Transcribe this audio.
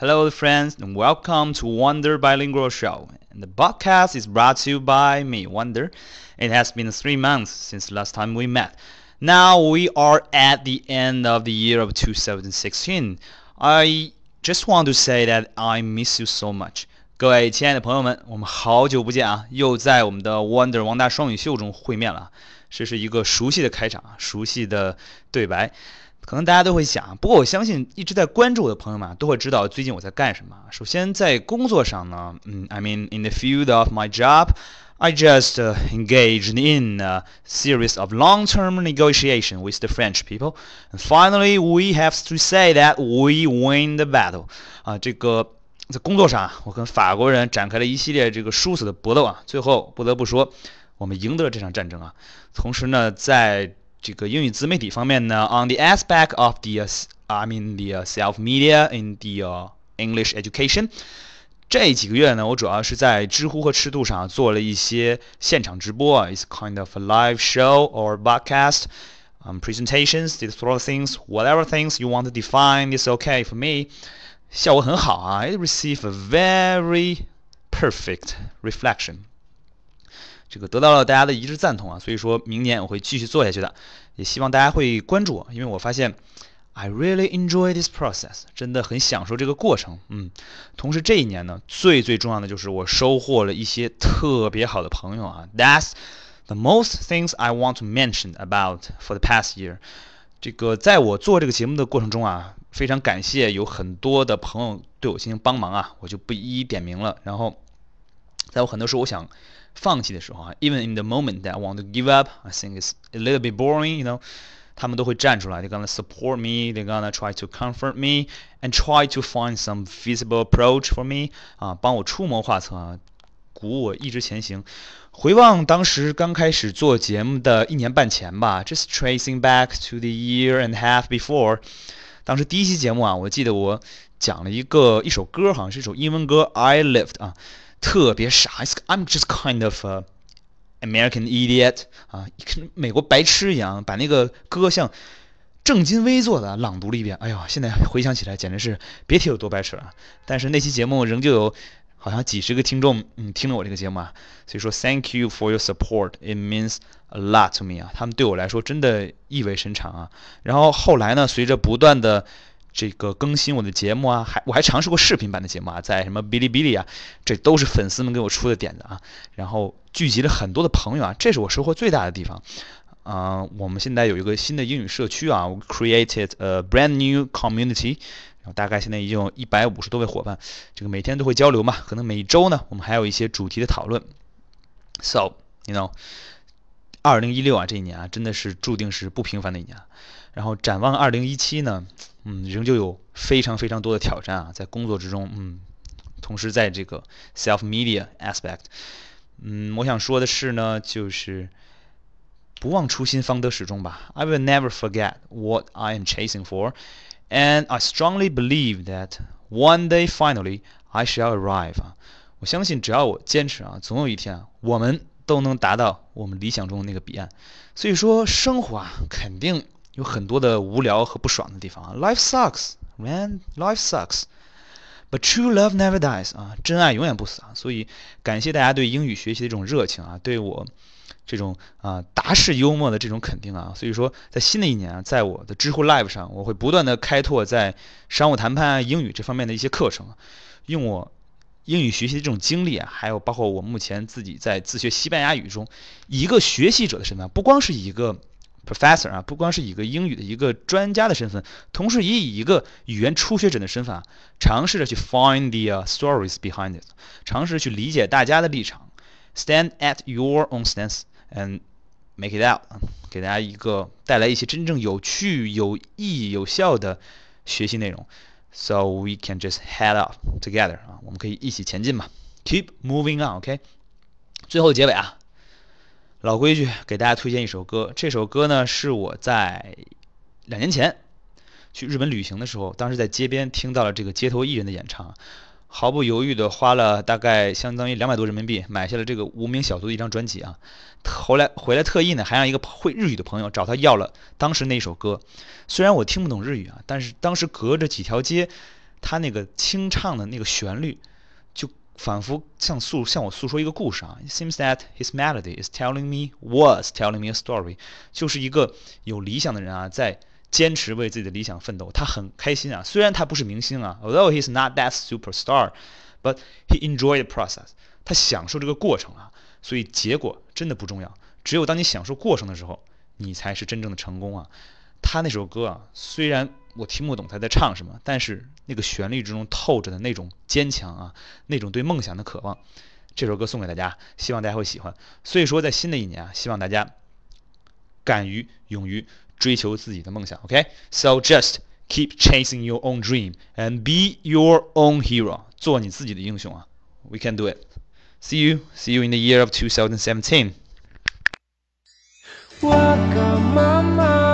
Hello, friends, and welcome to Wonder Bilingual Show. And the podcast is brought to you by me, Wonder. It has been three months since last time we met. Now we are at the end of the year of 2016. I just want to say that I miss you so much. 各位亲爱的朋友们，我们好久不见啊，又在我们的 Wonder 王大双语秀中会面了。这是一个熟悉的开场啊，熟悉的对白。 可能大家都会想，不过我相信一直在关注我的朋友们都会知道最近我在干什么。首先在工作上呢，嗯，I mean in the field of my job, I just engaged in a series of long-term negotiation with the French people, and finally we have to say that we win the battle. 啊，这个在工作上啊，我跟法国人展开了一系列这个殊死的搏斗啊，最后不得不说，我们赢得了这场战争啊。同时呢，在这个英语自媒体方面呢，on the aspect of the I mean the self media in the English education，这几个月呢，我主要是在知乎和赤兔上做了一些现场直播啊，it's kind of a live show or broadcast。Um, presentations, these sort of things, whatever things you want to define is okay for me. 效果很好啊，it receive a very perfect reflection. 这个得到了大家的一致赞同啊，所以说明年我会继续做下去的，也希望大家会关注我，因为我发现 I really enjoy this process，真的很享受这个过程，嗯，同时这一年呢，最最重要的就是我收获了一些特别好的朋友啊，That's the most things I want to mention about for the past year。这个在我做这个节目的过程中啊，非常感谢有很多的朋友对我进行帮忙啊，我就不一一点名了。然后，在我很多时候我想。放弃的时候啊，even in the moment that I want to give up, I think it's a little bit boring, you know，他们都会站出来，they're gonna support me, they're gonna try to comfort me and try to find some feasible approach for me，啊，帮我出谋划策啊，鼓舞我一直前行。回望当时刚开始做节目的一年半前吧，just tracing back to the year and a half before，当时第一期节目啊，我记得我讲了一个一首歌，好像是一首英文歌，I Lived 啊。 特别傻，I'm just kind of a American idiot 啊，跟美国白痴一样，把那个歌像正襟危坐的朗读了一遍。哎呦，现在回想起来简直是别提有多白痴了。但是那期节目仍旧有好像几十个听众嗯听了我这个节目啊，所以说 Thank you for your support, it means a lot to me 啊，他们对我来说真的意味深长啊。然后后来呢，随着不断的这个更新我的节目啊，还我还尝试过视频版的节目啊，在什么哔哩哔哩啊，这都是粉丝们给我出的点子啊，然后聚集了很多的朋友啊，这是我收获最大的地方。啊，我们现在有一个新的英语社区啊，we created a brand new community，然后大概现在已经有一百五十多位伙伴，这个每天都会交流嘛，可能每周呢，我们还有一些主题的讨论。So you know，二零一六啊这一年啊，真的是注定是不平凡的一年。然后展望二零一七呢？嗯，仍旧有非常非常多的挑战啊，在工作之中，嗯，同时在这个 self media aspect，嗯，我想说的是呢，就是不忘初心，方得始终吧。I will never forget what I am chasing for, and I strongly believe that one day finally I shall arrive。啊，我相信只要我坚持啊，总有一天啊，我们都能达到我们理想中的那个彼岸。所以说，生活啊，肯定。有很多的无聊和不爽的地方啊，Life sucks, man, life sucks. But true love never dies 啊，真爱永远不死啊。所以感谢大家对英语学习的这种热情啊，对我这种啊达式幽默的这种肯定啊。所以说，在新的一年啊，在我的知乎 Live 上，我会不断的开拓在商务谈判啊、英语这方面的一些课程，用我英语学习的这种经历啊，还有包括我目前自己在自学西班牙语中，一个学习者的身份，不光是一个。Professor 啊，不光是一个英语的一个专家的身份，同时也以一个语言初学者的身份啊，尝试着去 find the stories behind it，尝试去理解大家的立场，stand at your own stance and make it out，给大家一个带来一些真正有趣、有意义、有效的学习内容，so we can just head up together 啊，我们可以一起前进嘛，keep moving on，OK，最后结尾啊。老规矩，给大家推荐一首歌。这首歌呢，是我在两年前去日本旅行的时候，当时在街边听到了这个街头艺人的演唱，毫不犹豫的花了大概相当于两百多人民币买下了这个无名小卒的一张专辑啊。后来回来特意呢，还让一个会日语的朋友找他要了当时那首歌。虽然我听不懂日语啊，但是当时隔着几条街。他那个清唱的那个旋律，仿佛像诉向我诉说一个故事啊。It seems that his melody is telling me was telling me a story，就是一个有理想的人啊，在坚持为自己的理想奋斗。他很开心啊，虽然他不是明星啊，although he's not that superstar，but he enjoyed the process，他享受这个过程啊。所以结果真的不重要，只有当你享受过程的时候，你才是真正的成功啊。他那首歌啊，虽然我听不懂他在唱什么，但是那个旋律之中透着的那种坚强啊，那种对梦想的渴望，这首歌送给大家，希望大家会喜欢。所以说，在新的一年啊，希望大家敢于勇于追求自己的梦想。OK，so just keep chasing your own dream and be your own hero，做你自己的英雄啊。We can do it. See you, see you in the year of 2017. you can